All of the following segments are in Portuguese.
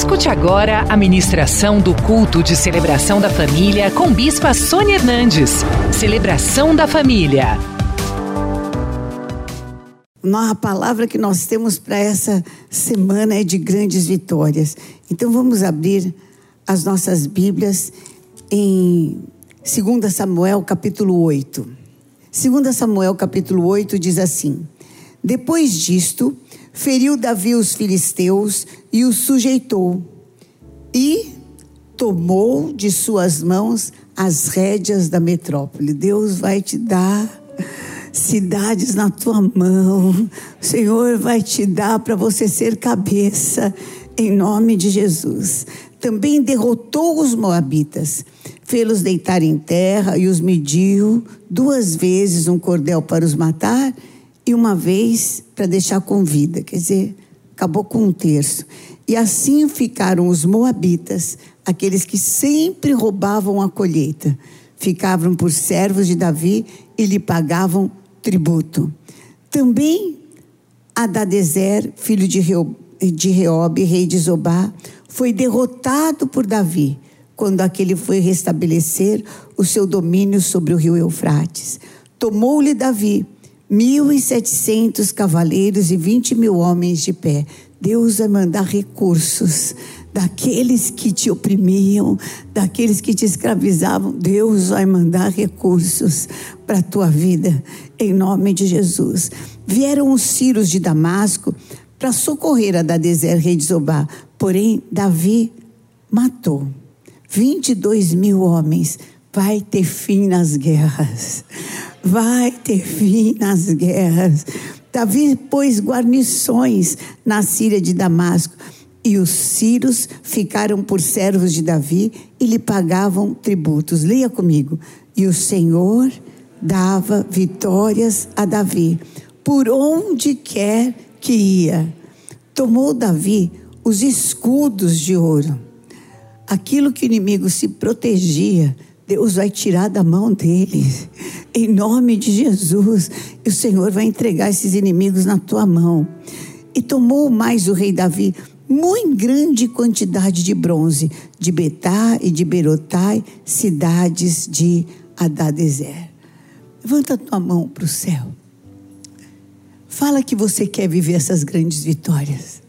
Escute agora a ministração do culto de celebração da família com Bispa Sônia Hernandes. Celebração da família. A palavra que nós temos para essa semana é de grandes vitórias. Então vamos abrir as nossas Bíblias em 2 Samuel capítulo 8. 2 Samuel capítulo 8 diz assim: Depois disto, feriu Davi os filisteus e os sujeitou, e tomou de suas mãos as rédeas da metrópole. Deus vai te dar cidades na tua mão. O Senhor vai te dar para você ser cabeça, em nome de Jesus. Também derrotou os Moabitas, fê-los deitar em terra e os mediu duas vezes um cordel para os matar e uma vez para deixar com vida. Quer dizer, acabou com um terço. E assim ficaram os Moabitas, aqueles que sempre roubavam a colheita. Ficavam por servos de Davi e lhe pagavam tributo. Também Adadezer, filho de, Reo, de Reob, rei de Zobá, foi derrotado por Davi quando aquele foi restabelecer o seu domínio sobre o rio Eufrates. Tomou-lhe Davi mil e setecentos cavaleiros e vinte mil homens de pé. Deus vai mandar recursos daqueles que te oprimiam, daqueles que te escravizavam. Deus vai mandar recursos para a tua vida, em nome de Jesus. Vieram os Círios de Damasco para socorrer a Dadezer, rei de Zobá. Porém, Davi matou 22 mil homens. Vai ter fim nas guerras. Vai ter fim nas guerras. Davi pôs guarnições na Síria de Damasco e os sírios ficaram por servos de Davi e lhe pagavam tributos. Leia comigo. E o Senhor dava vitórias a Davi por onde quer que ia. Tomou Davi os escudos de ouro. Aquilo que o inimigo se protegia, Deus vai tirar da mão dele, em nome de Jesus. E o Senhor vai entregar esses inimigos na tua mão. E tomou mais o rei Davi muito grande quantidade de bronze, de Betá e de Berotai, cidades de Adadezer. Levanta tua mão para o céu. Fala que você quer viver essas grandes vitórias.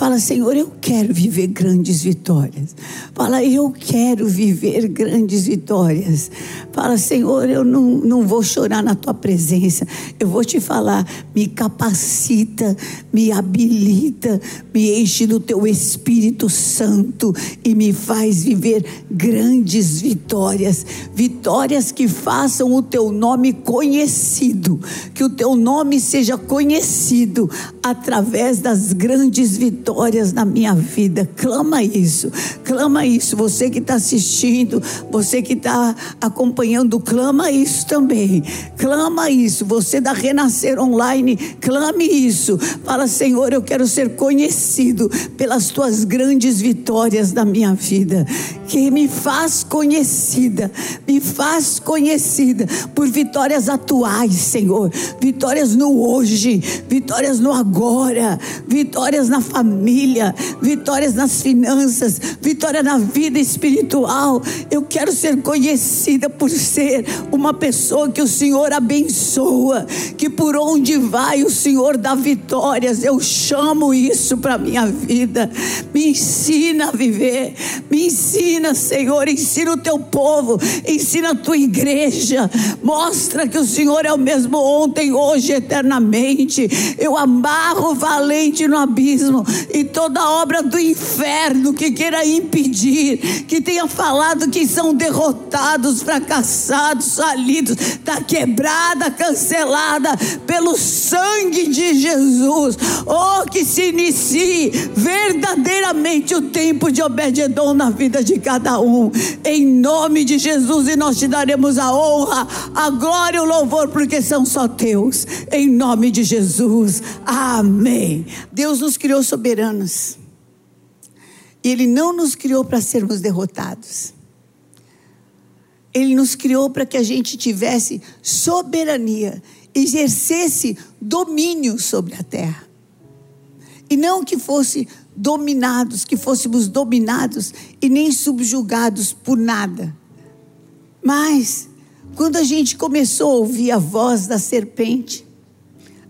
Fala, Senhor, eu quero viver grandes vitórias. Fala, eu quero viver grandes vitórias. Fala, Senhor, eu não, não vou chorar na tua presença. Eu vou te falar, me capacita, me habilita, me enche do teu Espírito Santo e me faz viver grandes vitórias. Vitórias que façam o teu nome conhecido. Que o teu nome seja conhecido através das grandes vitórias vitórias na minha vida. Clama isso, clama isso. Você que está assistindo, você que está acompanhando, clama isso também. Clama isso. Você da Renascer Online, clame isso. Fala, Senhor, eu quero ser conhecido pelas tuas grandes vitórias na minha vida. Que me faz conhecida, me faz conhecida por vitórias atuais, Senhor. Vitórias no hoje, vitórias no agora, vitórias na família família, vitórias nas finanças, vitória na vida espiritual. Eu quero ser conhecida por ser uma pessoa que o Senhor abençoa, que por onde vai o Senhor dá vitórias. Eu chamo isso para minha vida. Me ensina a viver, me ensina, Senhor, ensina o teu povo, ensina a tua igreja. Mostra que o Senhor é o mesmo ontem, hoje, eternamente. Eu amarro o valente no abismo e toda obra do inferno que queira impedir, que tenha falado que são derrotados, fracassados, falidos, está quebrada, cancelada pelo sangue de Jesus. Oh, que se inicie verdadeiramente o tempo de Obededon na vida de cada um, em nome de Jesus, e nós te daremos a honra, a glória e o louvor, porque são só teus, em nome de Jesus. Amém. Deus nos criou soberano soberanos. E Ele não nos criou para sermos derrotados. Ele nos criou para que a gente tivesse soberania, exercesse domínio sobre a terra. E não que fosse dominados, que fôssemos dominados e nem subjugados por nada. Mas, quando a gente começou a ouvir a voz da serpente,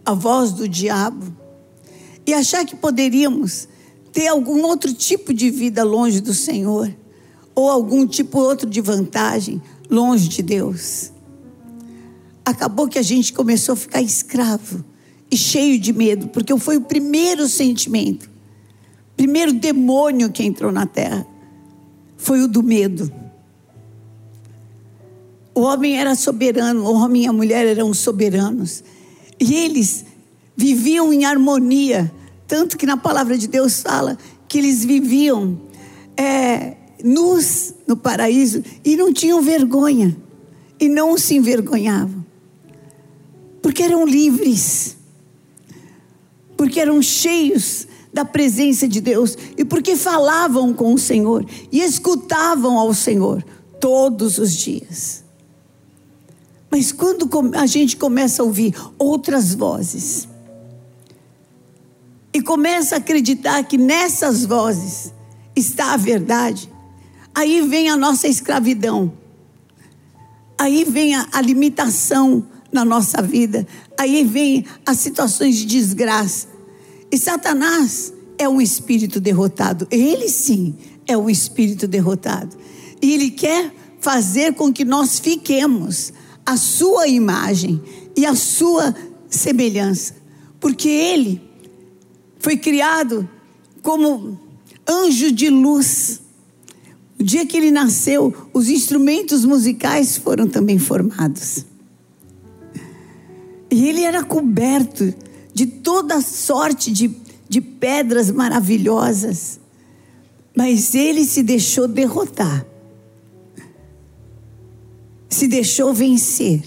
a voz do diabo, e achar que poderíamos ter algum outro tipo de vida longe do Senhor, ou algum tipo outro de vantagem longe de Deus. Acabou que a gente começou a ficar escravo e cheio de medo, porque foi o primeiro sentimento, primeiro demônio que entrou na terra, foi o do medo. O homem era soberano, o homem e a mulher eram soberanos, e eles viviam em harmonia, tanto que na palavra de Deus fala que eles viviam é, nus no paraíso e não tinham vergonha, e não se envergonhavam, porque eram livres. Porque eram cheios da presença de Deus. E porque falavam com o Senhor e escutavam ao Senhor todos os dias. Mas quando a gente começa a ouvir outras vozes e começa a acreditar que nessas vozes está a verdade, aí vem a nossa escravidão, aí vem a, a limitação na nossa vida, aí vem as situações de desgraça, e Satanás é um espírito derrotado. Ele sim é um espírito derrotado. E ele quer fazer com que nós fiquemos a sua imagem e a sua semelhança. Porque ele foi criado como anjo de luz. O dia que ele nasceu, os instrumentos musicais foram também formados. E ele era coberto de toda sorte de, de pedras maravilhosas, mas ele se deixou derrotar, se deixou vencer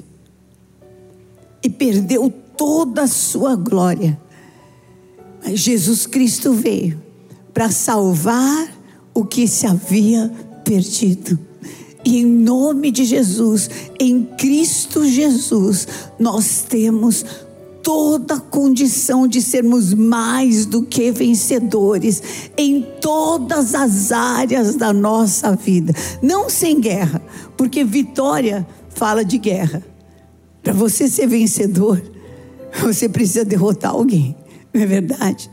e perdeu toda a sua glória. Mas Jesus Cristo veio para salvar o que se havia perdido. E em nome de Jesus, em Cristo Jesus, nós temos toda condição de sermos mais do que vencedores em todas as áreas da nossa vida. Não sem guerra, porque vitória fala de guerra. Para você ser vencedor, você precisa derrotar alguém, não é verdade?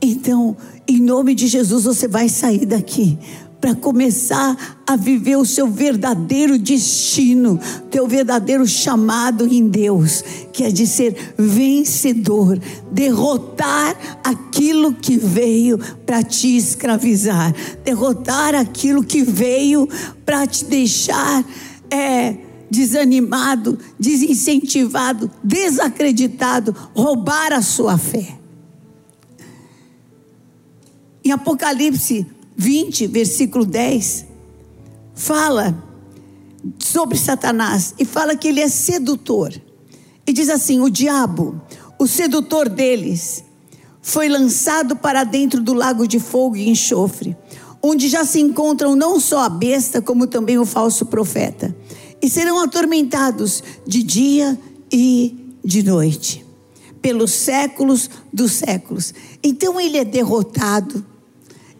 Então, em nome de Jesus, você vai sair daqui para começar a viver o seu verdadeiro destino, teu verdadeiro chamado em Deus, que é de ser vencedor, derrotar aquilo que veio para te escravizar, derrotar aquilo que veio para te deixar é, desanimado, desincentivado, desacreditado, roubar a sua fé. Em Apocalipse 20, versículo 10, fala sobre Satanás e fala que ele é sedutor. E diz assim: o diabo, o sedutor deles, foi lançado para dentro do lago de fogo e enxofre, onde já se encontram não só a besta, como também o falso profeta, e serão atormentados de dia e de noite, pelos séculos dos séculos. Então ele é derrotado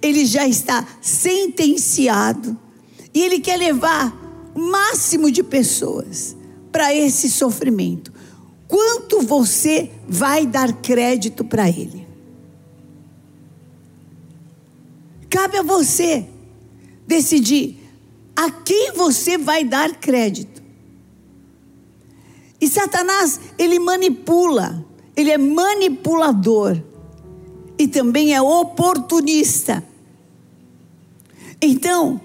ele já está sentenciado e ele quer levar o máximo de pessoas para esse sofrimento. Quanto você vai dar crédito para ele? Cabe a você decidir a quem você vai dar crédito. E Satanás, ele manipula, ele é manipulador e também é oportunista. Então,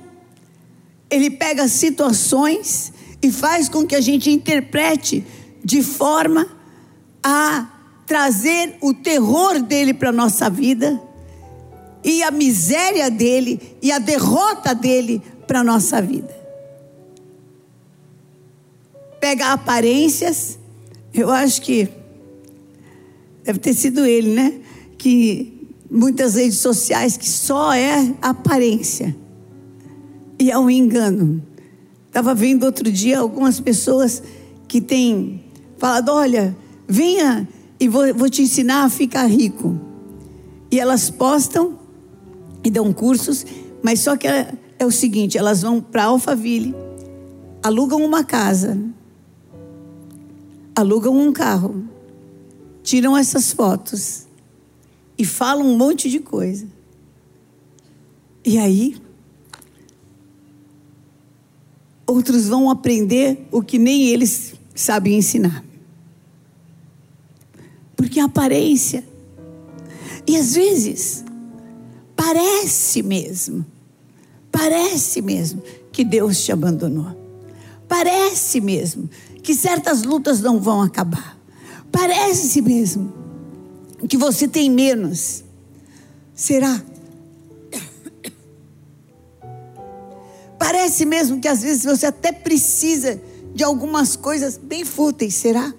ele pega situações e faz com que a gente interprete de forma a trazer o terror dele para a nossa vida e a miséria dele e a derrota dele para a nossa vida. Pega aparências, eu acho que deve ter sido ele, né? Que muitas redes sociais que só é aparência. E é um engano. Estava vendo outro dia algumas pessoas que têm falado: olha, venha e vou, vou te ensinar a ficar rico. E elas postam e dão cursos, mas só que é, é o seguinte: elas vão para Alphaville, alugam uma casa, alugam um carro, tiram essas fotos e falam um monte de coisa. E aí, outros vão aprender o que nem eles sabem ensinar. Porque a aparência. E às vezes, parece mesmo, parece mesmo que Deus te abandonou. Parece mesmo que certas lutas não vão acabar. Parece mesmo que você tem menos. Será? Parece mesmo que às vezes você até precisa de algumas coisas bem fúteis, será?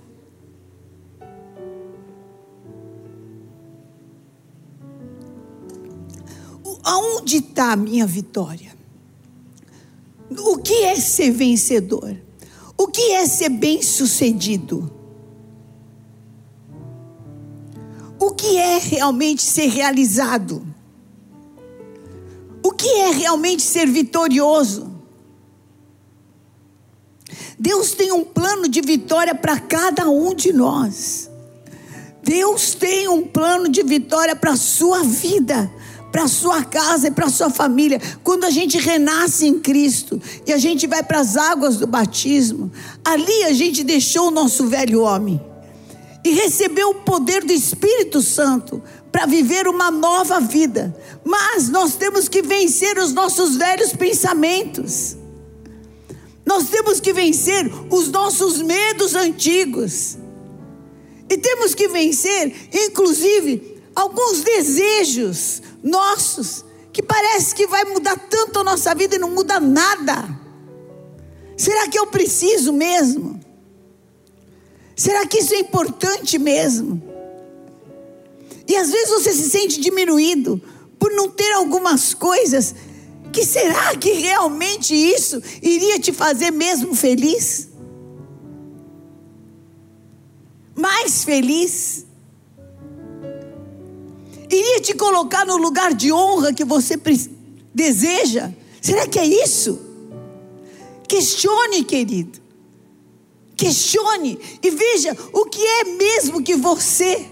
Aonde está a minha vitória? O que é ser vencedor? O que é ser bem-sucedido? O que é realmente ser realizado? O que é realmente ser vitorioso? Deus tem um plano de vitória para cada um de nós. Deus tem um plano de vitória para a sua vida para sua casa e para sua família. Quando a gente renasce em Cristo e a gente vai para as águas do batismo, ali a gente deixou o nosso velho homem e recebeu o poder do Espírito Santo para viver uma nova vida. Mas nós temos que vencer os nossos velhos pensamentos. Nós temos que vencer os nossos medos antigos. E temos que vencer, inclusive, alguns desejos nossos, que parece que vai mudar tanto a nossa vida e não muda nada. Será que eu preciso mesmo? Será que isso é importante mesmo? E às vezes você se sente diminuído por não ter algumas coisas que será que realmente isso iria te fazer mesmo feliz? Mais feliz? Iria te colocar no lugar de honra que você deseja? Será que é isso? Questione, querido. Questione e veja o que é mesmo que você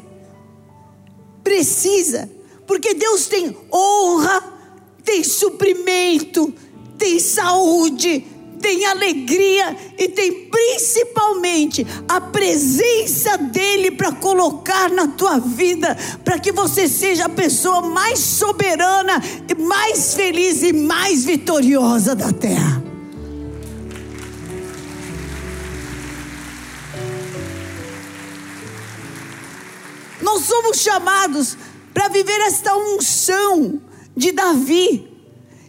precisa, porque Deus tem honra, tem suprimento, tem saúde, tem alegria e tem principalmente a presença dEle para colocar na tua vida, para que você seja a pessoa mais soberana, mais feliz e mais vitoriosa da terra. Nós somos chamados para viver esta unção de Davi,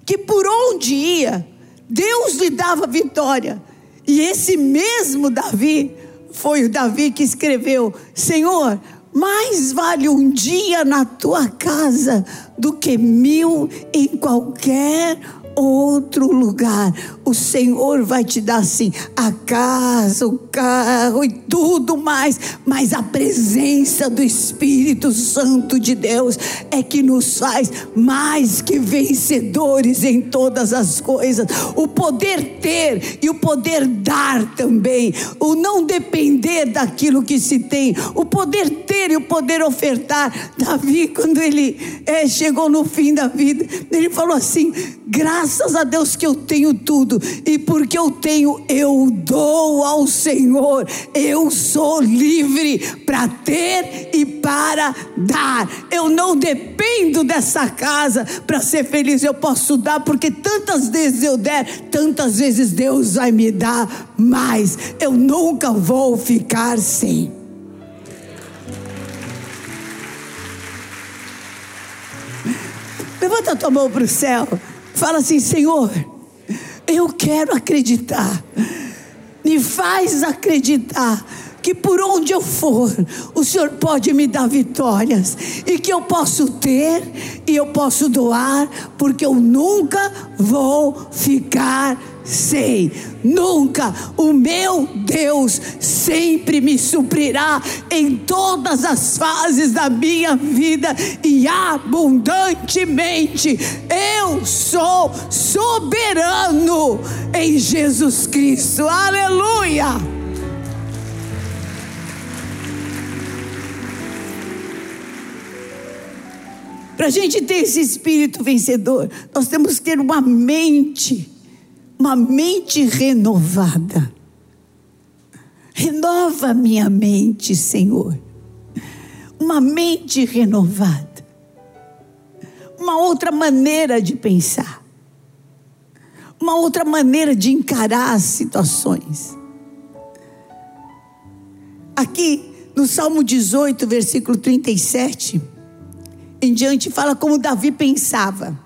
que por onde ia, Deus lhe dava vitória. E esse mesmo Davi foi o Davi que escreveu: Senhor, mais vale um dia na tua casa do que mil em qualquer outro lugar. O Senhor vai te dar assim a casa, o carro e tudo mais, mas a presença do Espírito Santo de Deus é que nos faz mais que vencedores em todas as coisas. O poder ter e o poder dar também, o não depender daquilo que se tem, o poder ter e o poder ofertar. Davi, quando ele é, chegou no fim da vida, ele falou assim: graças a Deus que eu tenho tudo e porque eu tenho, eu dou ao Senhor. Eu sou livre para ter e para dar. Eu não dependo dessa casa para ser feliz. Eu posso dar porque tantas vezes eu der, tantas vezes Deus vai me dar mais. Eu nunca vou ficar sem. Levanta a tua mão para o céu. Fala assim, Senhor eu quero acreditar. Me faz acreditar que por onde eu for, o Senhor pode me dar vitórias e que eu posso ter e eu posso doar, porque eu nunca vou ficar sei, nunca o meu Deus sempre me suprirá em todas as fases da minha vida e abundantemente. Eu sou soberano em Jesus Cristo. Aleluia! Para a gente ter esse espírito vencedor, nós temos que ter uma mente uma mente renovada. Renova minha mente, Senhor. Uma mente renovada. Uma outra maneira de pensar. Uma outra maneira de encarar as situações. Aqui no Salmo 18, versículo 37, em diante, fala como Davi pensava.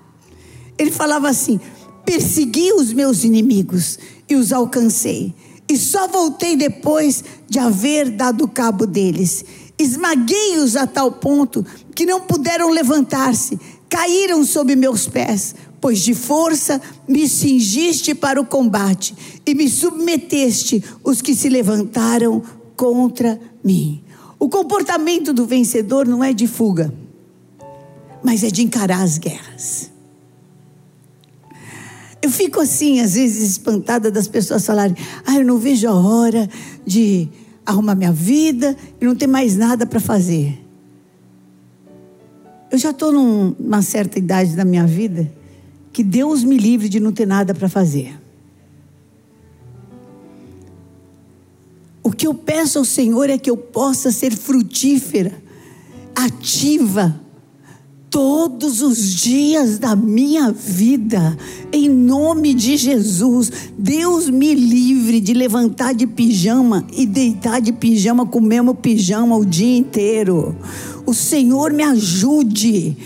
Ele falava assim: persegui os meus inimigos e os alcancei. E só voltei depois de haver dado cabo deles. Esmaguei-os a tal ponto que não puderam levantar-se, caíram sob meus pés, pois de força me cingiste para o combate e me submeteste os que se levantaram contra mim. O comportamento do vencedor não é de fuga, mas é de encarar as guerras. Eu fico assim, às vezes, espantada das pessoas falarem: ah, eu não vejo a hora de arrumar minha vida e não ter mais nada para fazer. Eu já estou numa certa idade da minha vida que Deus me livre de não ter nada para fazer. O que eu peço ao Senhor é que eu possa ser frutífera, ativa, todos os dias da minha vida, em nome de Jesus. Deus me livre de levantar de pijama e deitar de pijama com o mesmo pijama o dia inteiro. O Senhor me ajude.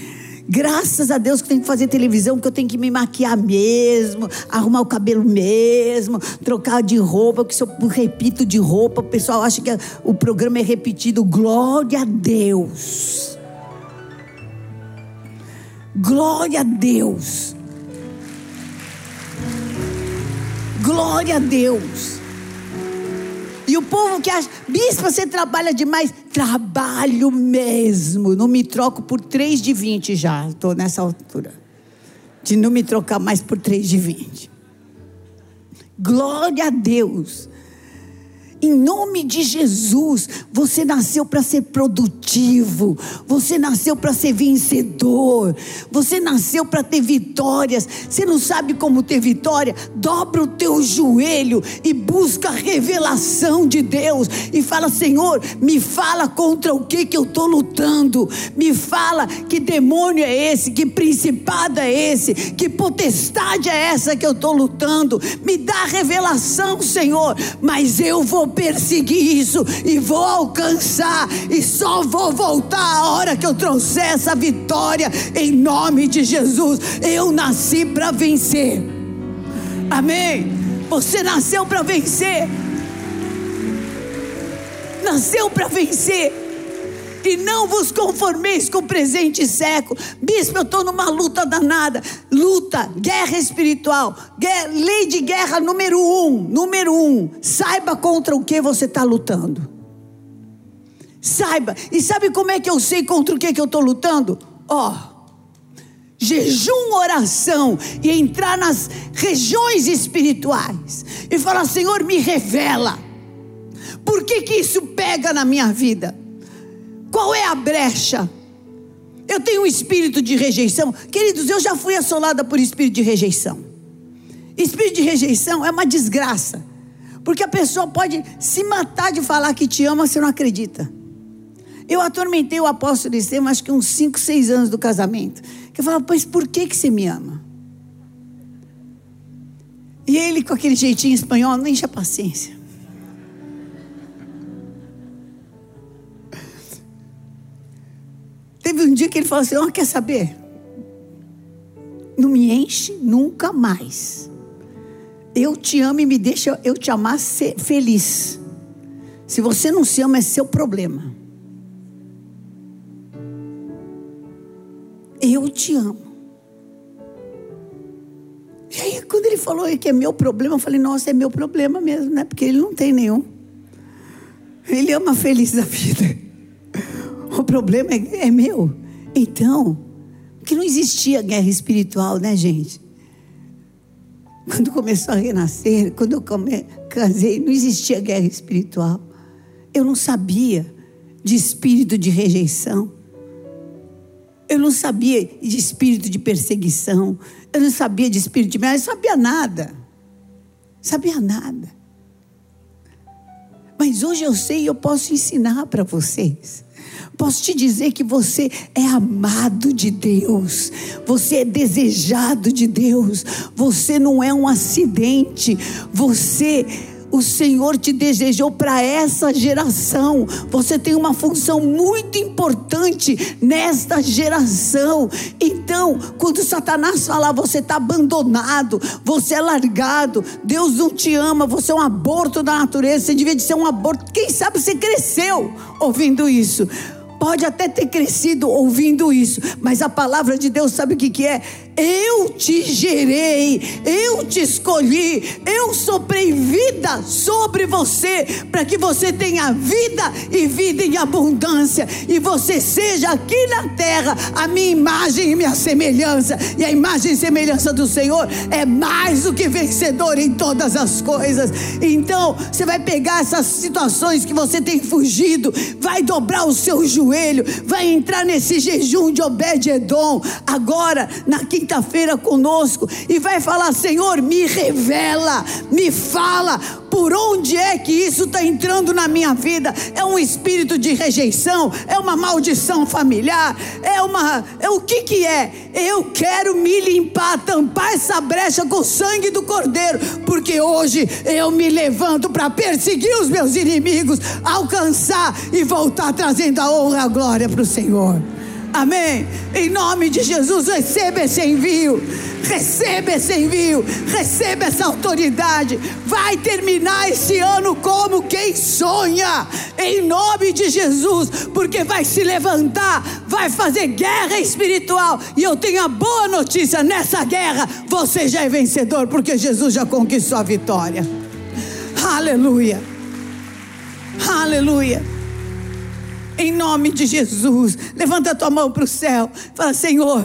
Graças a Deus que tenho que fazer televisão, que eu tenho que me maquiar mesmo, arrumar o cabelo mesmo, trocar de roupa, porque se eu repito de roupa, o pessoal acha que o programa é repetido. Glória a Deus. Glória a Deus. Glória a Deus. E o povo que acha, bispo, você trabalha demais. Trabalho mesmo. Não me troco por 3 de 20 já. Estou nessa altura. De não me trocar mais por 3 de 20. Glória a Deus. Em nome de Jesus, você nasceu para ser produtivo, você nasceu para ser vencedor, você nasceu para ter vitórias. Você não sabe como ter vitória? Dobra o teu joelho e busca a revelação de Deus e fala: Senhor, me fala contra o que que eu estou lutando, me fala que demônio é esse, que principado é esse, que potestade é essa que eu estou lutando. Me dá revelação, Senhor, mas eu vou perseguir isso e vou alcançar, e só vou voltar a hora que eu trouxer essa vitória, em nome de Jesus. Eu nasci para vencer, amém? Você nasceu para vencer, nasceu para vencer. E não vos conformeis com o presente século. Bispo, eu estou numa luta danada. Luta, guerra espiritual. Guerra, lei de guerra número um. Número um. Saiba contra o que você está lutando. Saiba. E sabe como é que eu sei contra o que, que eu estou lutando? Ó. Oh, jejum, oração e entrar nas regiões espirituais e falar: Senhor, me revela. Por que, que isso pega na minha vida? Qual é a brecha? Eu tenho um espírito de rejeição. Queridos, eu já fui assolada por espírito de rejeição. Espírito de rejeição é uma desgraça. Porque a pessoa pode se matar de falar que te ama, você não acredita. Eu atormentei o apóstolo Estevão, acho que uns 5, 6 anos do casamento. Que eu falava, pois por que, que você me ama? E ele, com aquele jeitinho espanhol, não enche a paciência. Ele falou assim: oh, quer saber? Não me enche nunca mais. Eu te amo e me deixa eu te amar ser feliz. Se você não se ama, é seu problema. Eu te amo. E aí, quando ele falou que é meu problema, eu falei, nossa, é meu problema mesmo, né? Porque ele não tem nenhum. Ele ama feliz da vida. O problema é, é meu. Então, que não existia guerra espiritual, né, gente? Quando começou a renascer, quando eu casei, não existia guerra espiritual. Eu não sabia de espírito de rejeição. Eu não sabia de espírito de perseguição. Eu não sabia de espírito de. Eu não sabia nada. Sabia nada. Mas hoje eu sei e eu posso ensinar para vocês. Posso te dizer que você é amado de Deus, você é desejado de Deus, você não é um acidente, você o Senhor te desejou para essa geração. Você tem uma função muito importante nesta geração. Então, quando Satanás falar, você está abandonado, você é largado, Deus não te ama, você é um aborto da natureza, você devia de ser um aborto. Quem sabe você cresceu ouvindo isso pode até ter crescido ouvindo isso, mas a palavra de Deus sabe o que, que é? Eu te gerei, eu te escolhi, eu soprei vida sobre você, para que você tenha vida e vida em abundância, e você seja aqui na terra a minha imagem e minha semelhança, e a imagem e semelhança do Senhor é mais do que vencedor em todas as coisas. Então, você vai pegar essas situações que você tem fugido, vai dobrar o seu joelho, vai entrar nesse jejum de Obed-Edom, agora, na quinta quinta-feira conosco e vai falar: Senhor, me revela, me fala, por onde é que isso está entrando na minha vida? É um espírito de rejeição? É uma maldição familiar? É uma. É o que que é? Eu quero me limpar, tampar essa brecha com o sangue do Cordeiro, porque hoje eu me levanto para perseguir os meus inimigos, alcançar e voltar trazendo a honra e a glória para o Senhor. Amém. Em nome de Jesus, receba esse envio. Receba esse envio. Receba essa autoridade. Vai terminar esse ano como quem sonha. Em nome de Jesus. Porque vai se levantar. Vai fazer guerra espiritual. E eu tenho a boa notícia: nessa guerra você já é vencedor. Porque Jesus já conquistou a vitória. Aleluia. Aleluia em nome de Jesus. Levanta a tua mão para o céu. Fala, Senhor,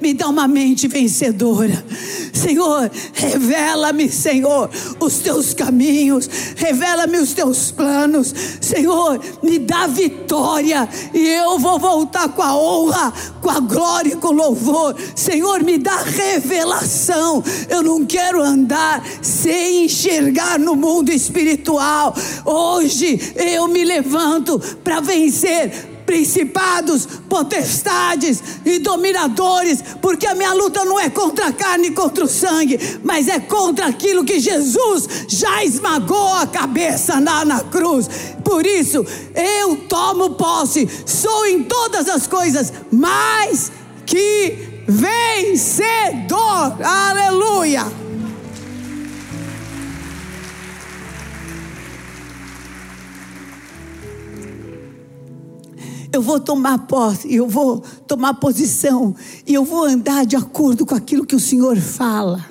me dá uma mente vencedora. Senhor, revela-me, Senhor, os teus caminhos, revela-me os teus planos. Senhor, me dá vitória e eu vou voltar com a honra, com a glória e com o louvor. Senhor, me dá revelação. Eu não quero andar sem enxergar no mundo espiritual. Hoje eu me levanto para vencer principados, potestades e dominadores, porque a minha luta não é contra a carne e contra o sangue, mas é contra aquilo que Jesus já esmagou a cabeça na, na cruz. Por isso, eu tomo posse, sou em todas as coisas mais que vencedor. Aleluia. Eu vou tomar posse, eu vou tomar posição, e eu vou andar de acordo com aquilo que o Senhor fala,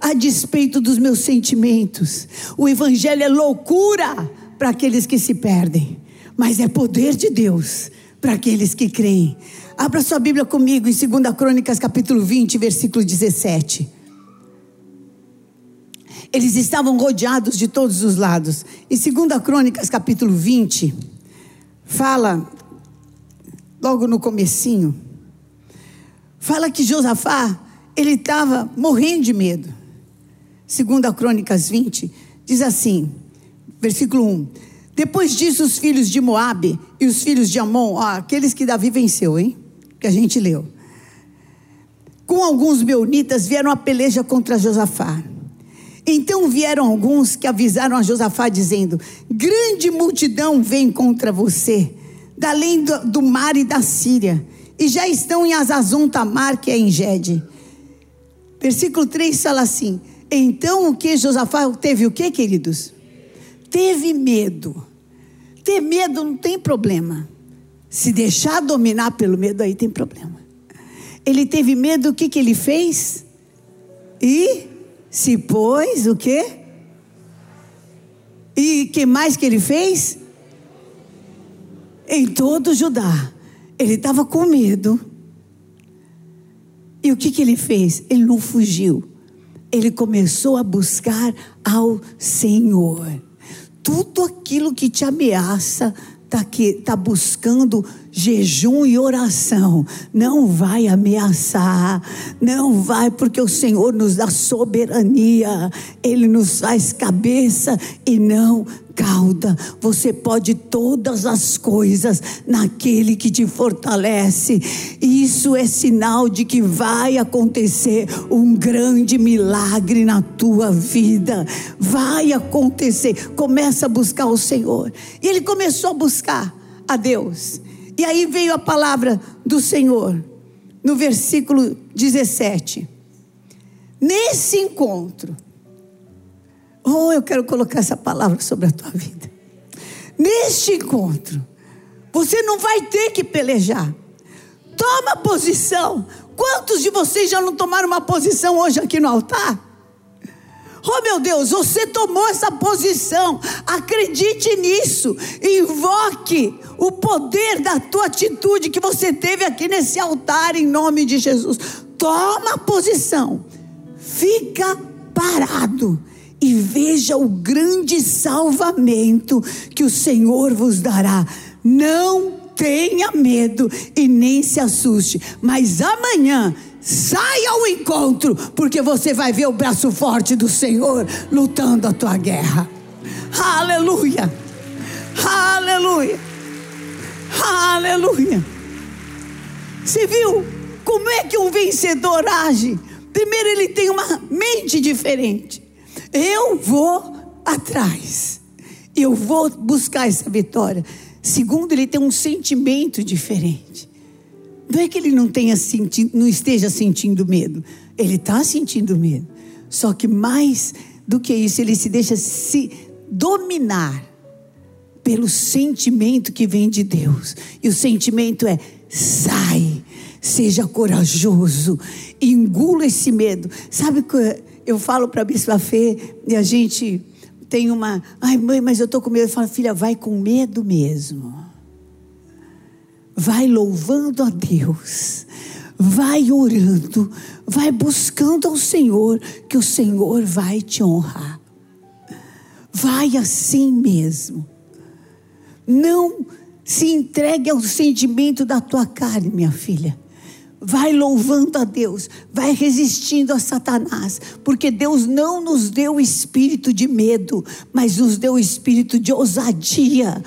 a despeito dos meus sentimentos. O Evangelho é loucura para aqueles que se perdem, mas é poder de Deus para aqueles que creem. Abra sua Bíblia comigo em 2 Crônicas, capítulo 20, versículo 17. Eles estavam rodeados de todos os lados. Em 2 Crônicas, capítulo 20, fala logo no comecinho, fala que Josafá, ele estava morrendo de medo. Segundo a Crônicas 20, diz assim, versículo 1. Depois disso, os filhos de Moabe e os filhos de Amon, ó, aqueles que Davi venceu, hein? Que a gente leu. Com alguns meunitas vieram a peleja contra Josafá. Então vieram alguns que avisaram a Josafá, dizendo: Grande multidão vem contra você além do, do, mar e da Síria, e já estão em Azazon Tamar, que é em Gede. Versículo 3 fala assim: Então o que Josafá teve o que, queridos? Teve medo. Ter medo não tem problema. Se deixar dominar pelo medo, aí tem problema. Ele teve medo, o que, que ele fez? E se pôs o quê? E que mais que ele fez? Em todo Judá. Ele estava com medo. E o que, que ele fez? Ele não fugiu. Ele começou a buscar ao Senhor. Tudo aquilo que te ameaça está tá buscando jejum e oração, não vai ameaçar, não vai, porque o Senhor nos dá soberania, Ele nos faz cabeça e não cauda. Você pode todas as coisas naquele que te fortalece. Isso é sinal de que vai acontecer um grande milagre na tua vida. Vai acontecer. Começa a buscar o Senhor. E ele começou a buscar a Deus. E aí veio a palavra do Senhor, no versículo 17. Nesse encontro, oh, eu quero colocar essa palavra sobre a tua vida. Neste encontro, você não vai ter que pelejar. Toma posição. Quantos de vocês já não tomaram uma posição hoje aqui no altar? Oh meu Deus, você tomou essa posição, acredite nisso, invoque o poder da tua atitude que você teve aqui nesse altar em nome de Jesus. Toma posição, fica parado e veja o grande salvamento que o Senhor vos dará. Não tenha medo e nem se assuste, mas amanhã Saia ao encontro, porque você vai ver o braço forte do Senhor lutando a tua guerra. Aleluia! Aleluia! Aleluia! Você viu como é que um vencedor age? Primeiro, ele tem uma mente diferente. Eu vou atrás, eu vou buscar essa vitória. Segundo, ele tem um sentimento diferente. Não é que ele não tenha sentido, não esteja sentindo medo. Ele está sentindo medo. Só que mais do que isso, ele se deixa se dominar pelo sentimento que vem de Deus. E o sentimento é: sai, seja corajoso, engula esse medo. Sabe que eu falo para a Bispa Fê e a gente tem uma. Ai, mãe, mas eu estou com medo. Eu falo, filha, vai com medo mesmo vai louvando a Deus, vai orando, vai buscando ao Senhor, que o Senhor vai te honrar. Vai assim mesmo. Não se entregue ao sentimento da tua carne, minha filha. Vai louvando a Deus, vai resistindo a Satanás, porque Deus não nos deu espírito de medo, mas nos deu espírito de ousadia,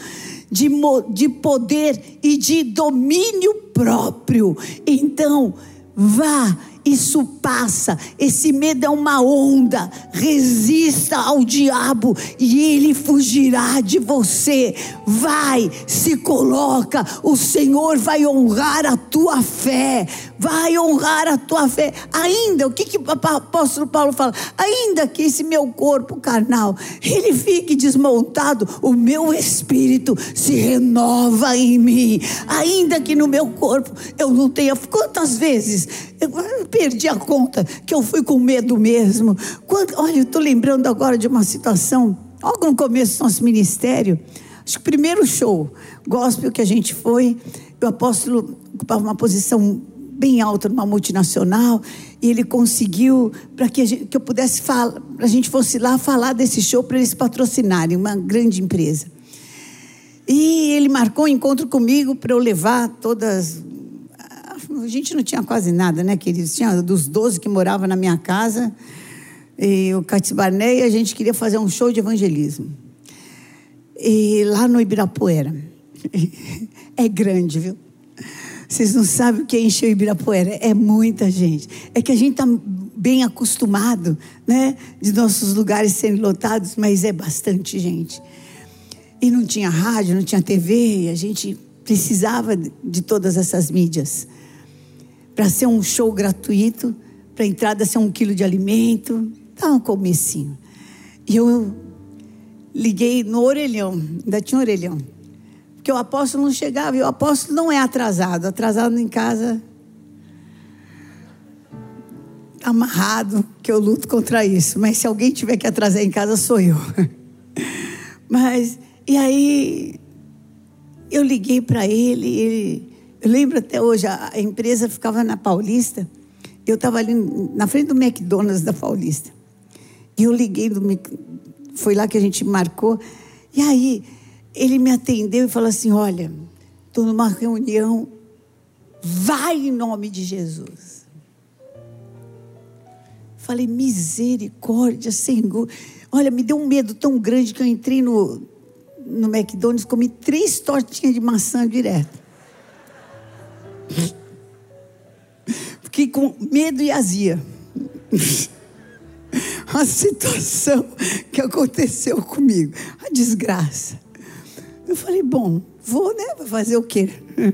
de, de poder e de domínio próprio. Então, vá isso passa. Esse medo é uma onda. Resista ao diabo e ele fugirá de você. Vai, se coloca. O Senhor vai honrar a tua fé. Vai honrar a tua fé. Ainda, o que, que o apóstolo Paulo fala? Ainda que esse meu corpo carnal ele fique desmontado, o meu espírito se renova em mim. Ainda que no meu corpo eu não tenha. Quantas vezes eu perdi a conta que eu fui com medo mesmo. Quando, olha, eu estou lembrando agora de uma situação, logo no começo do nosso ministério, acho que o primeiro show gospel que a gente foi, o apóstolo ocupava uma posição bem alta numa multinacional e ele conseguiu para que, que eu pudesse falar, a gente fosse lá falar desse show para eles patrocinarem uma grande empresa. E ele marcou um encontro comigo para eu levar todas a gente não tinha quase nada, né, queridos? Tinha dos 12 que moravam na minha casa, e o Barney, a gente queria fazer um show de evangelismo. E lá no Ibirapuera. É grande, viu? Vocês não sabem o que é encher o Ibirapuera. É muita gente. É que a gente está bem acostumado, né? De nossos lugares serem lotados, mas é bastante gente. E não tinha rádio, não tinha TV, e a gente precisava de todas essas mídias para ser um show gratuito, para a entrada ser um quilo de alimento. Tá um comecinho. E eu liguei no orelhão, ainda tinha um orelhão. Porque o apóstolo não chegava, e o apóstolo não é atrasado. Atrasado em casa. tá amarrado que eu luto contra isso. Mas se alguém tiver que atrasar em casa, sou eu. Mas, e aí, eu liguei para ele, ele, eu lembro até hoje, a, empresa ficava na Paulista, eu estava ali na frente do McDonald's da Paulista. E eu liguei, do, foi lá que a gente marcou. E aí, ele me atendeu e falou assim: Olha, estou numa reunião, vai em nome de Jesus. Falei, misericórdia, Senhor. Olha, me deu um medo tão grande que eu entrei no, no McDonald's, comi três tortinhas de maçã direto. Fiquei com medo e azia. A situação que aconteceu comigo, a desgraça. Eu falei, bom, vou, né? Vou fazer o quê?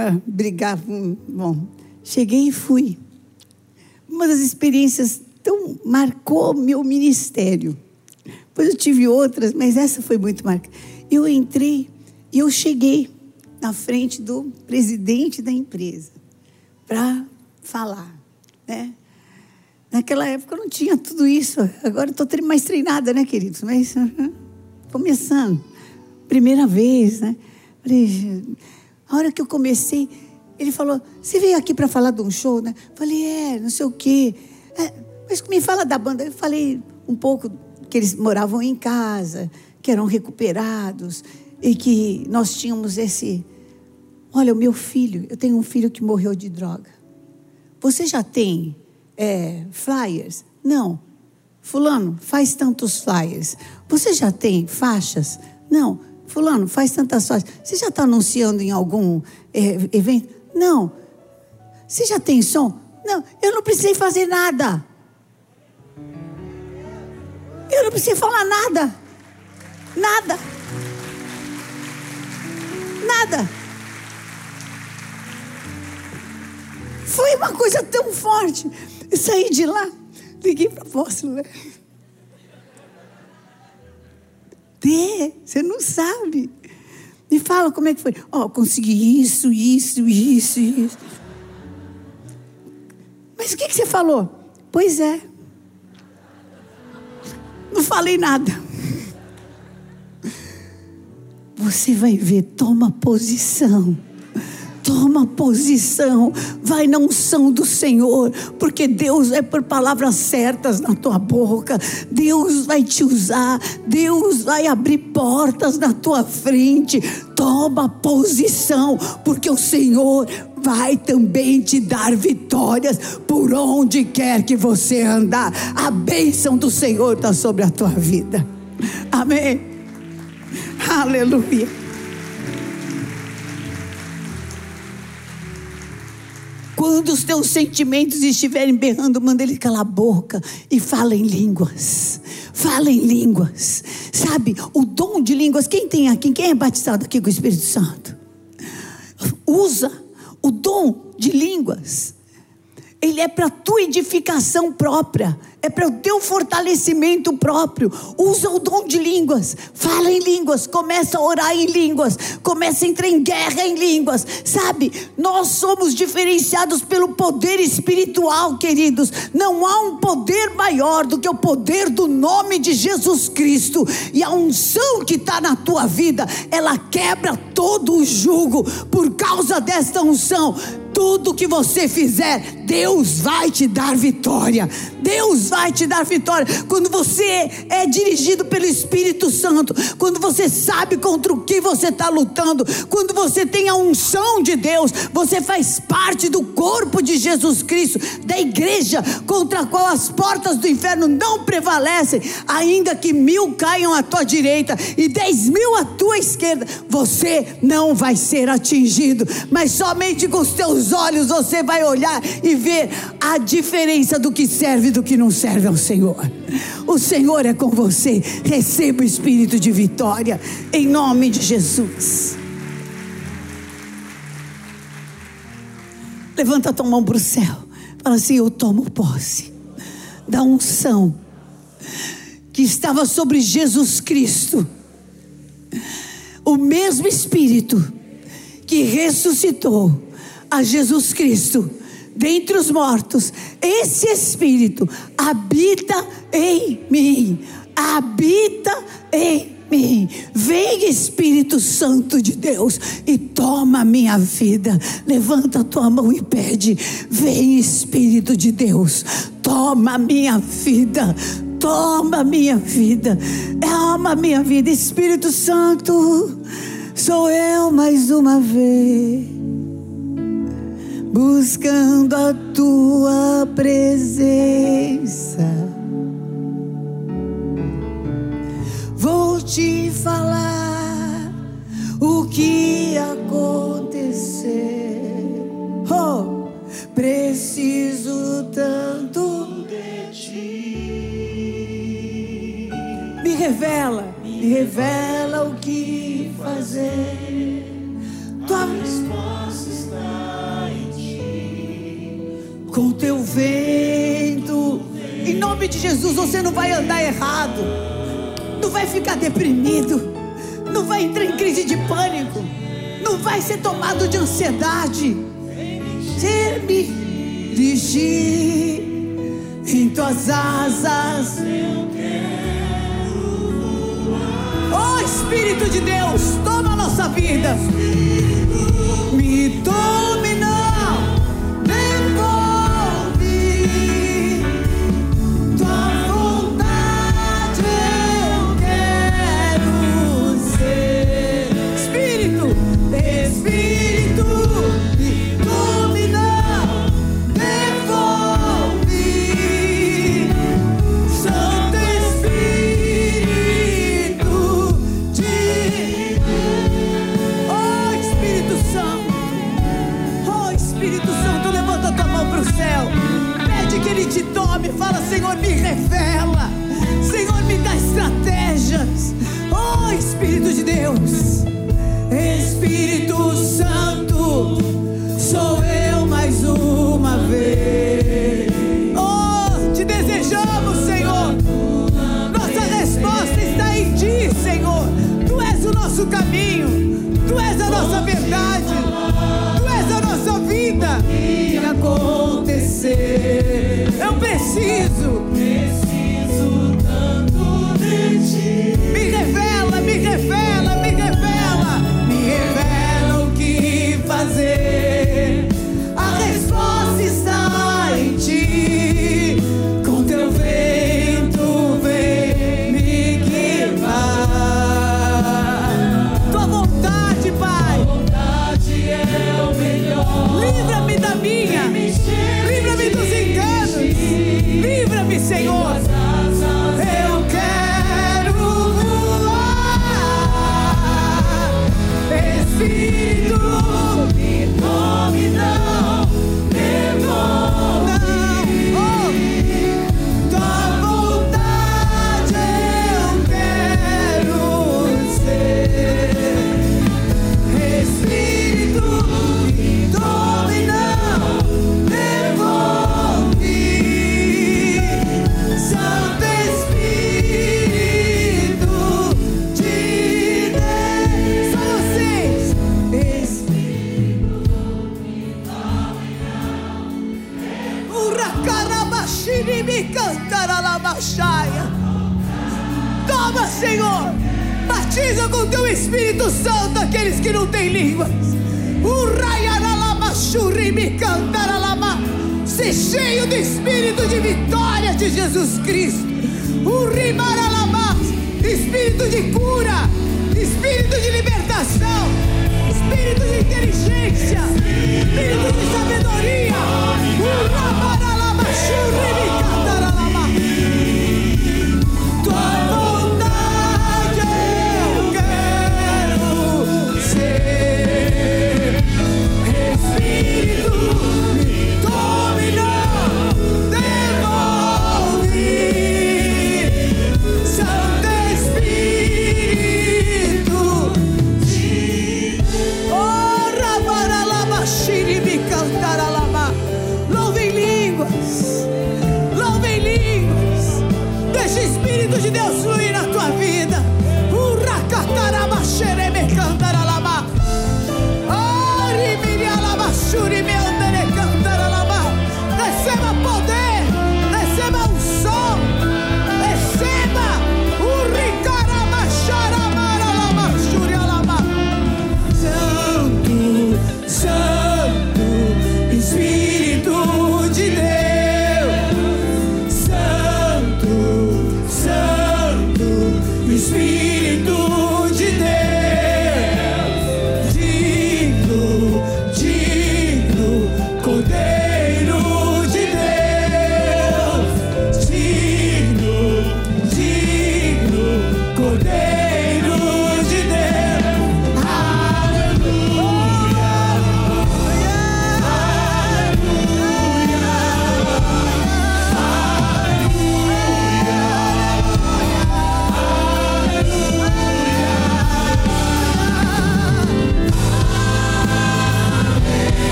Ah, brigar. Bom, cheguei e fui. Uma das experiências tão marcou meu ministério. Depois eu tive outras, mas essa foi muito marcante. Eu entrei e eu cheguei na frente do presidente da empresa para falar, né? Naquela época eu não tinha tudo isso. Agora estou mais treinada, né, queridos? Mas uh, começando, primeira vez, né? A hora que eu comecei, ele falou: Você veio aqui para falar de um show, né? Falei: É, não sei o quê. É, mas me fala da banda. Eu falei um pouco que eles moravam em casa, que eram recuperados e que nós tínhamos esse. Olha, o meu filho, eu tenho um filho que morreu de droga. Você já tem é, flyers? Não. Fulano, faz tantos flyers. Você já tem faixas? Não. Fulano, faz tantas faixas. Você já está anunciando em algum é, evento? Não. Você já tem som? Não. Eu não precisei fazer nada. Eu não precisei falar nada. Nada. Nada. Foi uma coisa tão forte. Eu saí de lá, liguei para o apóstolo. Né? Dê, você não sabe. Me fala como é que foi. Ó, oh, consegui isso, isso, isso, isso. Mas o que, que você falou? Pois é. Não falei nada. Você vai ver, toma posição toma posição, vai na unção do Senhor, porque Deus é por palavras certas na tua boca, Deus vai te usar, Deus vai abrir portas na tua frente. Toma posição, porque o Senhor vai também te dar vitórias por onde quer que você andar. A bênção do Senhor está sobre a tua vida. Amém. Aleluia. Quando os teus sentimentos estiverem berrando, manda ele calar a boca e fala em línguas. Fala em línguas. Sabe, o dom de línguas, quem tem aqui, quem é batizado aqui com o Espírito Santo? Usa o dom de línguas. Ele é para tua edificação própria é para o teu fortalecimento próprio. Usa o dom de línguas, fala em línguas, começa a orar em línguas, começa a entrar em guerra em línguas. Sabe, nós somos diferenciados pelo poder espiritual, queridos. Não há um poder maior do que o poder do nome de Jesus Cristo. E a unção que está na tua vida, ela quebra todo o jugo por causa desta unção tudo que você fizer, Deus vai te dar vitória. Deus vai te dar vitória. Quando você é dirigido pelo Espírito Santo, quando você sabe contra o que você está lutando, quando você tem a unção de Deus, você faz parte do corpo de Jesus Cristo, da igreja contra a qual as portas do inferno não prevalecem, ainda que mil caiam à tua direita e dez mil à tua esquerda, você não vai ser atingido, mas somente com os teus olhos você vai olhar e ver a diferença do que serve e do que não serve ao Senhor. O Senhor é com você. Receba o espírito de vitória em nome de Jesus. Levanta a tua mão para o céu. Fala assim: Eu tomo posse da unção que estava sobre Jesus Cristo. O mesmo Espírito que ressuscitou a Jesus Cristo dentre os mortos. Esse Espírito habita em mim. Habita em mim. Vem Espírito Santo de Deus e toma a minha vida. Levanta a tua mão e pede: Vem Espírito de Deus, toma a minha vida. Toma a minha vida, ama a minha vida, Espírito Santo, sou eu mais uma vez, buscando a tua presença. Vou te falar o que aconteceu. Oh, preciso tanto de ti. Me revela, me revela o que fazer. Tua resposta Com teu vento. Em nome de Jesus, você não vai andar errado não vai ficar deprimido, não vai entrar em crise de pânico, não vai ser tomado de ansiedade. Ser me dirigir em tuas asas. Oh Espírito de Deus, toma a nossa vida. Me tome te tome. Fala, Senhor, me revela. Senhor, me dá estratégias. Oh Espírito de Deus, Espírito Santo, sou eu eu Toma, Senhor. Batiza com teu Espírito Santo aqueles que não têm línguas. Se cheio do Espírito de vitória de Jesus Cristo. Espírito de cura. Espírito de libertação. Espírito de inteligência. Espírito de sabedoria. Uramaralabashuri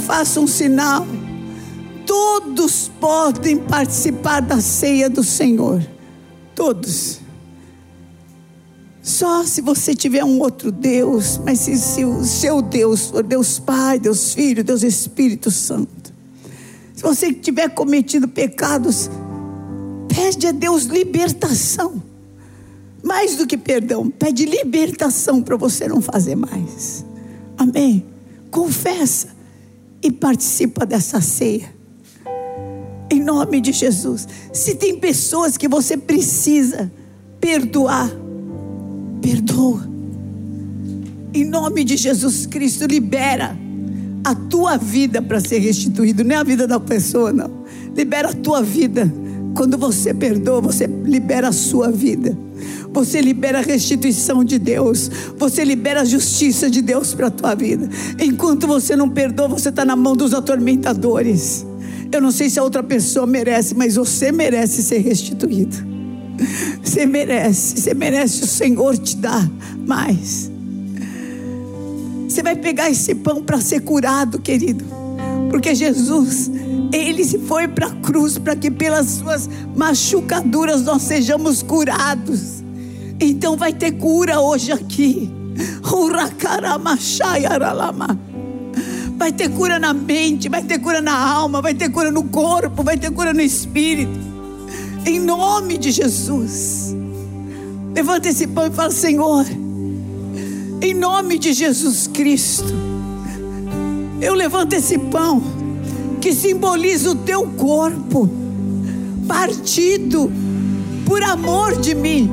faça um sinal. Todos podem participar da ceia do Senhor. Todos. Só se você tiver um outro Deus, mas se, se o seu Deus for Deus Pai, Deus Filho, Deus Espírito Santo. Se você tiver cometido pecados, pede a Deus libertação. Mais do que perdão, pede libertação para você não fazer mais. Amém? Confessa e participa dessa ceia. Em nome de Jesus. Se tem pessoas que você precisa perdoar, perdoa. Em nome de Jesus Cristo, libera a tua vida para ser restituído, não é a vida da pessoa, não. Libera a tua vida. Quando você perdoa, você libera a sua vida. Você libera a restituição de Deus. Você libera a justiça de Deus para a tua vida. Enquanto você não perdoa, você está na mão dos atormentadores. Eu não sei se a outra pessoa merece, mas você merece ser restituído. Você merece, você merece o Senhor te dar mais. Você vai pegar esse pão para ser curado, querido. Porque Jesus, ele se foi para a cruz para que pelas suas machucaduras nós sejamos curados. Então vai ter cura hoje aqui. Vai ter cura na mente, vai ter cura na alma, vai ter cura no corpo, vai ter cura no espírito. Em nome de Jesus. Levanta esse pão e fala: Senhor, em nome de Jesus Cristo, eu levanto esse pão que simboliza o teu corpo, partido por amor de mim,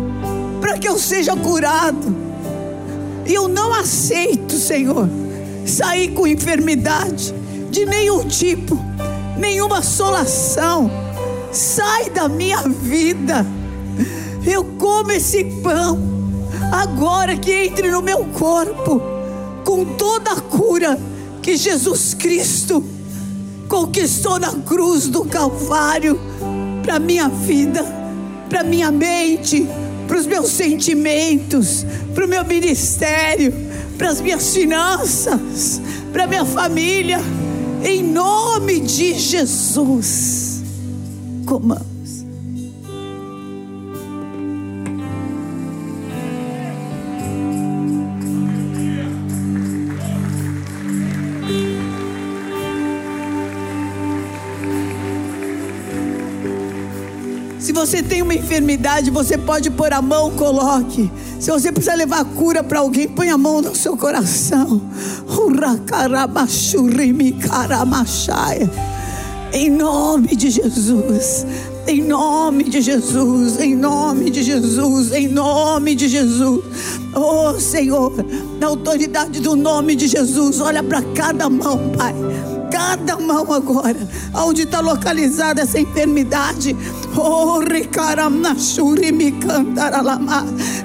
para que eu seja curado. E eu não aceito, Senhor sair com enfermidade de nenhum tipo, nenhuma assolação. Sai da minha vida. Eu como esse pão agora que entre no meu corpo com toda a cura que Jesus Cristo conquistou na cruz do Calvário para minha vida, para minha mente, para os meus sentimentos, para o meu ministério para as minhas finanças, para minha família, em nome de Jesus. Comamos. Se você tem uma enfermidade, você pode pôr a mão, coloque. Se você precisa levar cura para alguém, põe a mão no seu coração. Em nome de Jesus. Em nome de Jesus, em nome de Jesus, em nome de Jesus. Oh Senhor, na autoridade do nome de Jesus, olha para cada mão, Pai cada mão agora, onde está localizada essa enfermidade. Oh,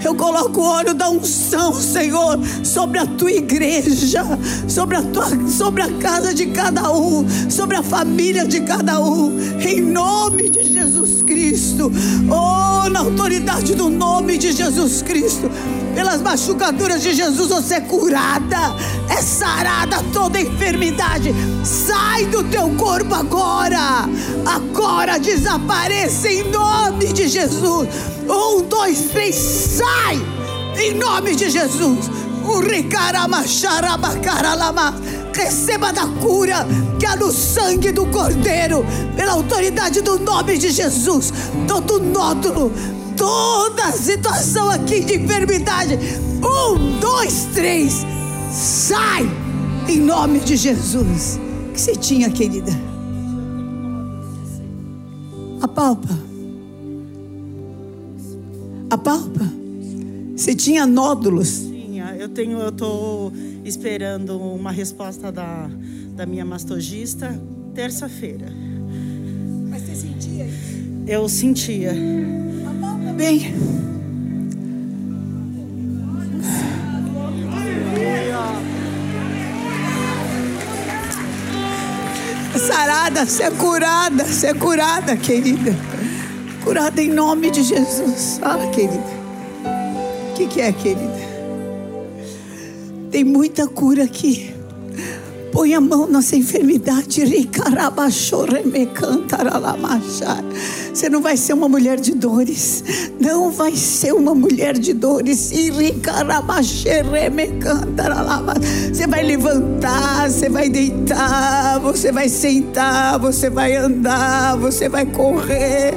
eu coloco o óleo da unção, Senhor, sobre a tua igreja, sobre a, tua, sobre a casa de cada um, sobre a família de cada um, em nome de Jesus Cristo. Oh, na autoridade do nome de Jesus Cristo, pelas machucaduras de Jesus, você é curada, é sarada toda enfermidade Sai do teu corpo agora. Agora desapareça em nome de Jesus. Um, dois, três, sai! Em nome de Jesus. Receba da cura que há no sangue do Cordeiro, pela autoridade do nome de Jesus. Todo nódulo, toda situação aqui de enfermidade. Um, dois, três, sai! Em nome de Jesus que você tinha, querida? A palpa. A palpa. Você tinha nódulos? Tinha. Eu tenho, eu tô esperando uma resposta da, da minha mastogista terça-feira. Mas você sentia isso? Eu sentia. A palpa bem. Sarada, ser curada, ser curada, querida. Curada em nome de Jesus. Ah, querida. O que, que é, querida? Tem muita cura aqui. Põe a mão nessa enfermidade. Você não vai ser uma mulher de dores. Não vai ser uma mulher de dores. Você vai levantar, você vai deitar, você vai sentar, você vai andar, você vai correr.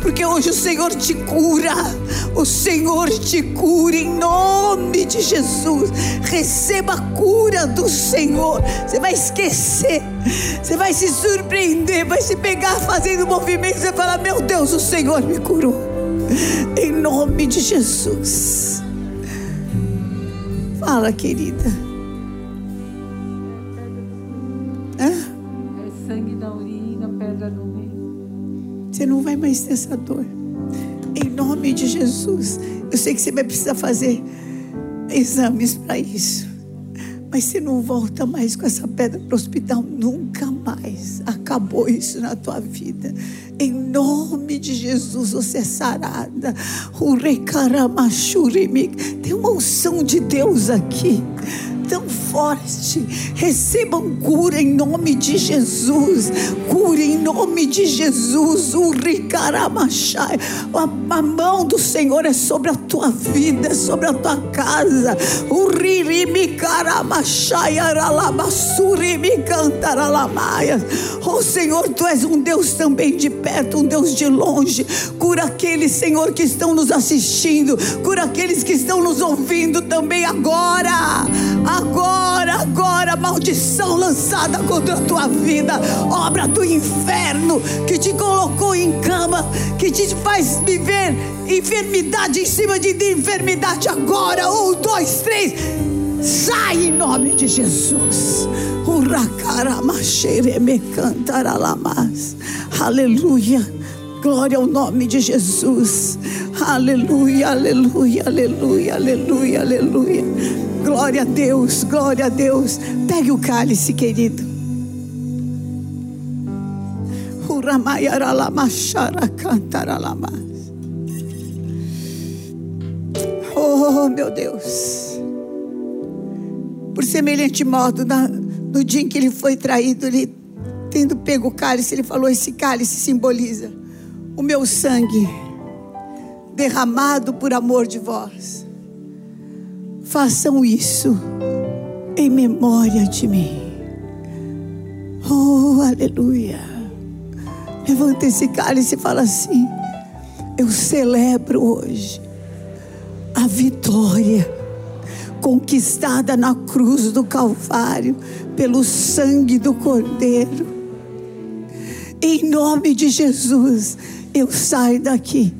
Porque hoje o Senhor te cura. O Senhor te cura em nome de Jesus. Receba a cura do Senhor. Você vai esquecer. Você vai se surpreender, vai se pegar fazendo movimento. Você fala: Meu Deus, o Senhor me curou. Em nome de Jesus. Fala, querida. Hã? É sangue da urina, pedra no rim. Você não vai mais ter essa dor. Em nome de Jesus. Eu sei que você vai precisar fazer exames para isso. Mas você não volta mais com essa pedra para o hospital nunca mais. Acabou isso na tua vida. Em nome de Jesus, você é sarada. Tem uma unção de Deus aqui tão forte. Recebam cura em nome de Jesus. Cura em nome de Jesus. O ricaramachai. A, mão do Senhor é sobre a tua vida, é sobre a tua casa. O ririmicaramachai aralabasurimicantaralamaia. Oh Senhor, tu és um Deus também de perto, um Deus de longe. Cura aqueles, Senhor, que estão nos assistindo. Cura aqueles que estão nos ouvindo também agora. Agora, agora, maldição lançada contra a tua vida, obra do inferno que te colocou em cama, que te faz viver enfermidade em cima de enfermidade. Agora, um, dois, três, sai em nome de Jesus. Aleluia. Glória ao nome de Jesus. Aleluia, aleluia, aleluia, aleluia, aleluia. Glória a Deus, glória a Deus. Pegue o cálice, querido. Oh, meu Deus. Por semelhante modo, no dia em que ele foi traído, ele, tendo pego o cálice, ele falou: Esse cálice simboliza o meu sangue derramado por amor de vós. Façam isso em memória de mim. Oh, aleluia. Levanta esse cálice e fala assim: Eu celebro hoje a vitória conquistada na cruz do Calvário pelo sangue do Cordeiro. Em nome de Jesus, eu saio daqui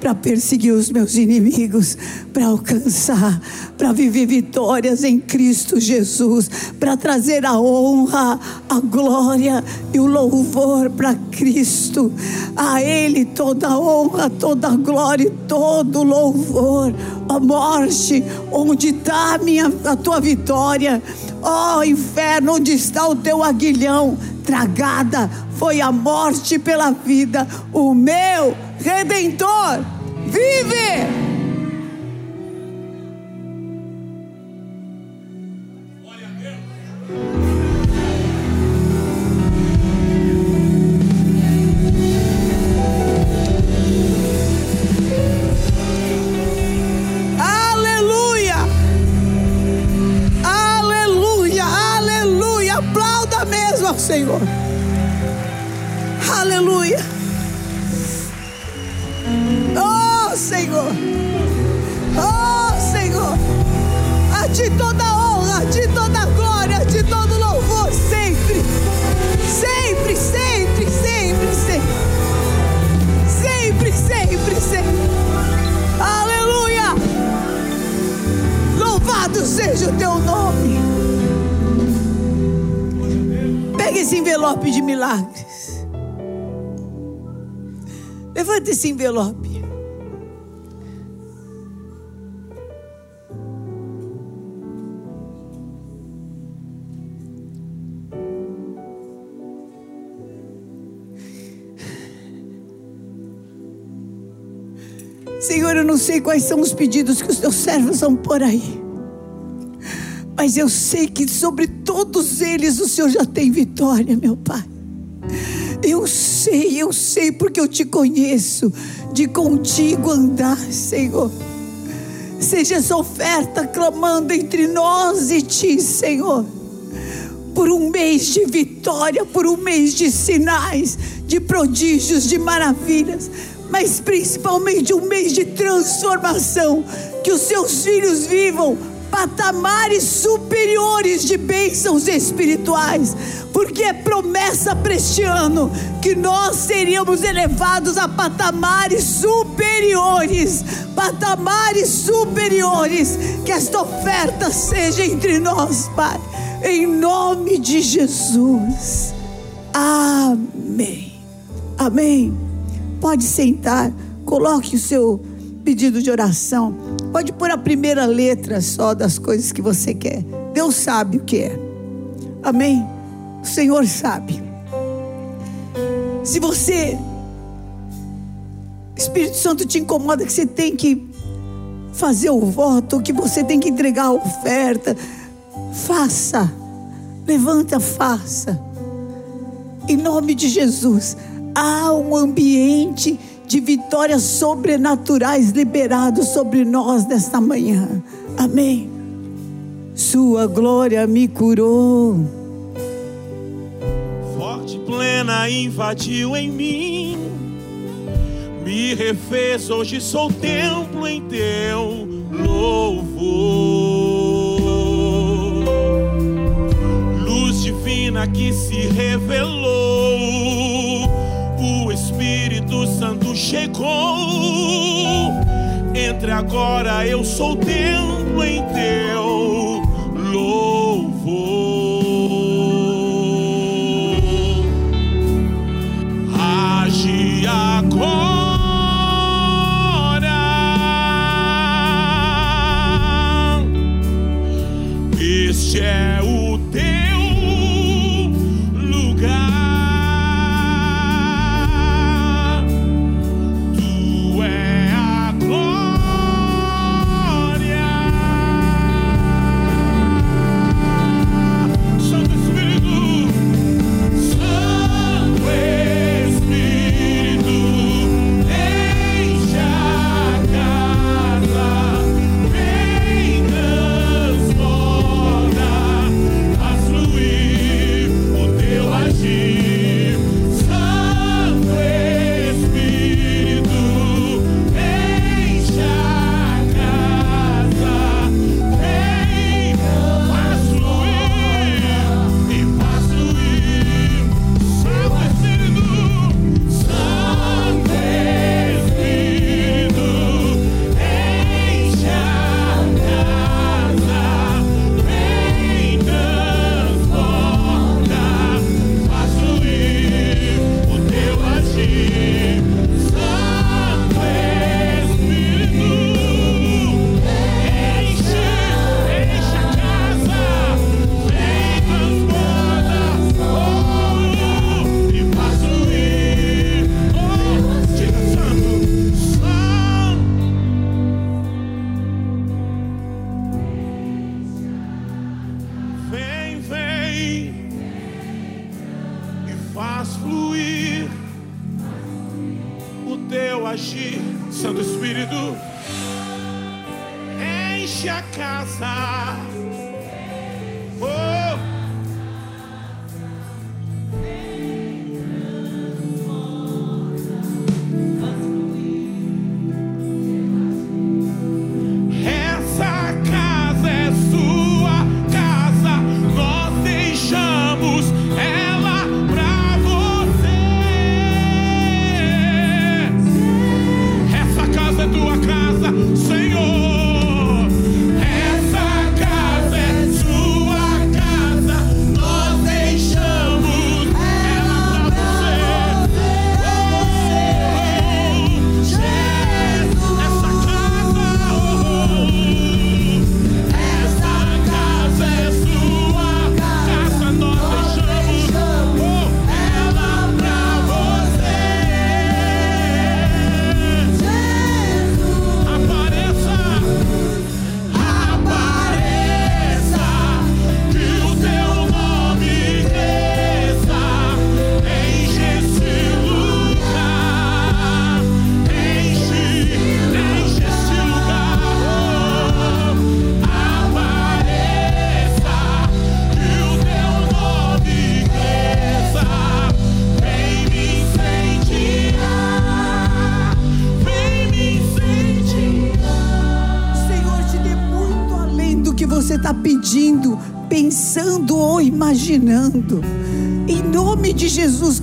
para perseguir os meus inimigos, para alcançar, para viver vitórias em Cristo Jesus, para trazer a honra, a glória e o louvor para Cristo. A Ele toda a honra, toda a glória e todo o louvor. Ó morte, onde está a, minha, a tua vitória? Ó oh, inferno, onde está o teu aguilhão? Tragada foi a morte pela vida, o meu redentor vive. Levanta esse envelope. Senhor, eu não sei quais são os pedidos que os teus servos vão por aí. Mas eu sei que sobre todos eles o Senhor já tem vitória, meu Pai. Sei, eu sei porque eu te conheço, de contigo andar, Senhor. Seja essa oferta clamando entre nós e ti, Senhor. Por um mês de vitória, por um mês de sinais, de prodígios, de maravilhas, mas principalmente um mês de transformação. Que os seus filhos vivam patamares superiores de bênçãos espirituais, porque é promessa para este ano que nós seríamos elevados a patamares superiores patamares superiores. Que esta oferta seja entre nós, Pai, em nome de Jesus. Amém. Amém. Pode sentar, coloque o seu pedido de oração. Pode pôr a primeira letra só das coisas que você quer. Deus sabe o que é. Amém? O Senhor sabe. Se você, Espírito Santo te incomoda que você tem que fazer o voto, que você tem que entregar a oferta, faça. Levanta, faça. Em nome de Jesus, há um ambiente de vitórias sobrenaturais liberados sobre nós nesta manhã. Amém. Sua glória me curou. Forte plena invadiu em mim. Me refez, hoje sou templo em teu louvor. Luz divina que se revelou. Chegou. Entre agora eu sou templo em teu louvor.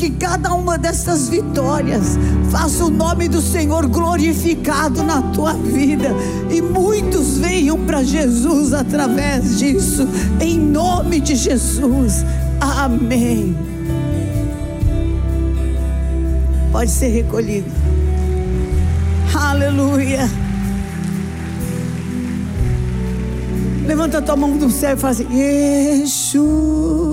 Que cada uma dessas vitórias faça o nome do Senhor glorificado na tua vida e muitos venham para Jesus através disso, em nome de Jesus. Amém. Pode ser recolhido. Aleluia. Levanta a tua mão do céu e faz assim: Yeshua.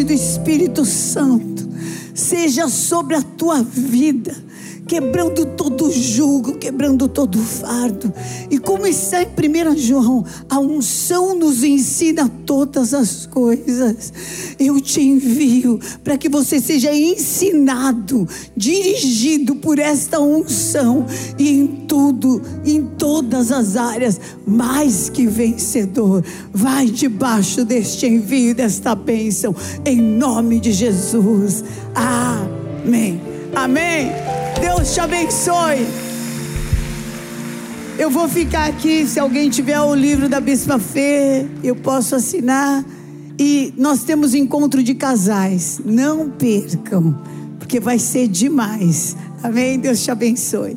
Do Espírito Santo seja sobre a tua vida quebrando todo jugo, quebrando todo fardo. E como está em 1 João, a unção nos ensina todas as coisas. Eu te envio para que você seja ensinado, dirigido por esta unção e em tudo, em todas as áreas, mais que vencedor. Vai debaixo deste envio, desta bênção, em nome de Jesus. Amém. Amém. Deus te abençoe. Eu vou ficar aqui. Se alguém tiver o livro da Bispa Fê, eu posso assinar. E nós temos encontro de casais. Não percam, porque vai ser demais. Amém? Deus te abençoe.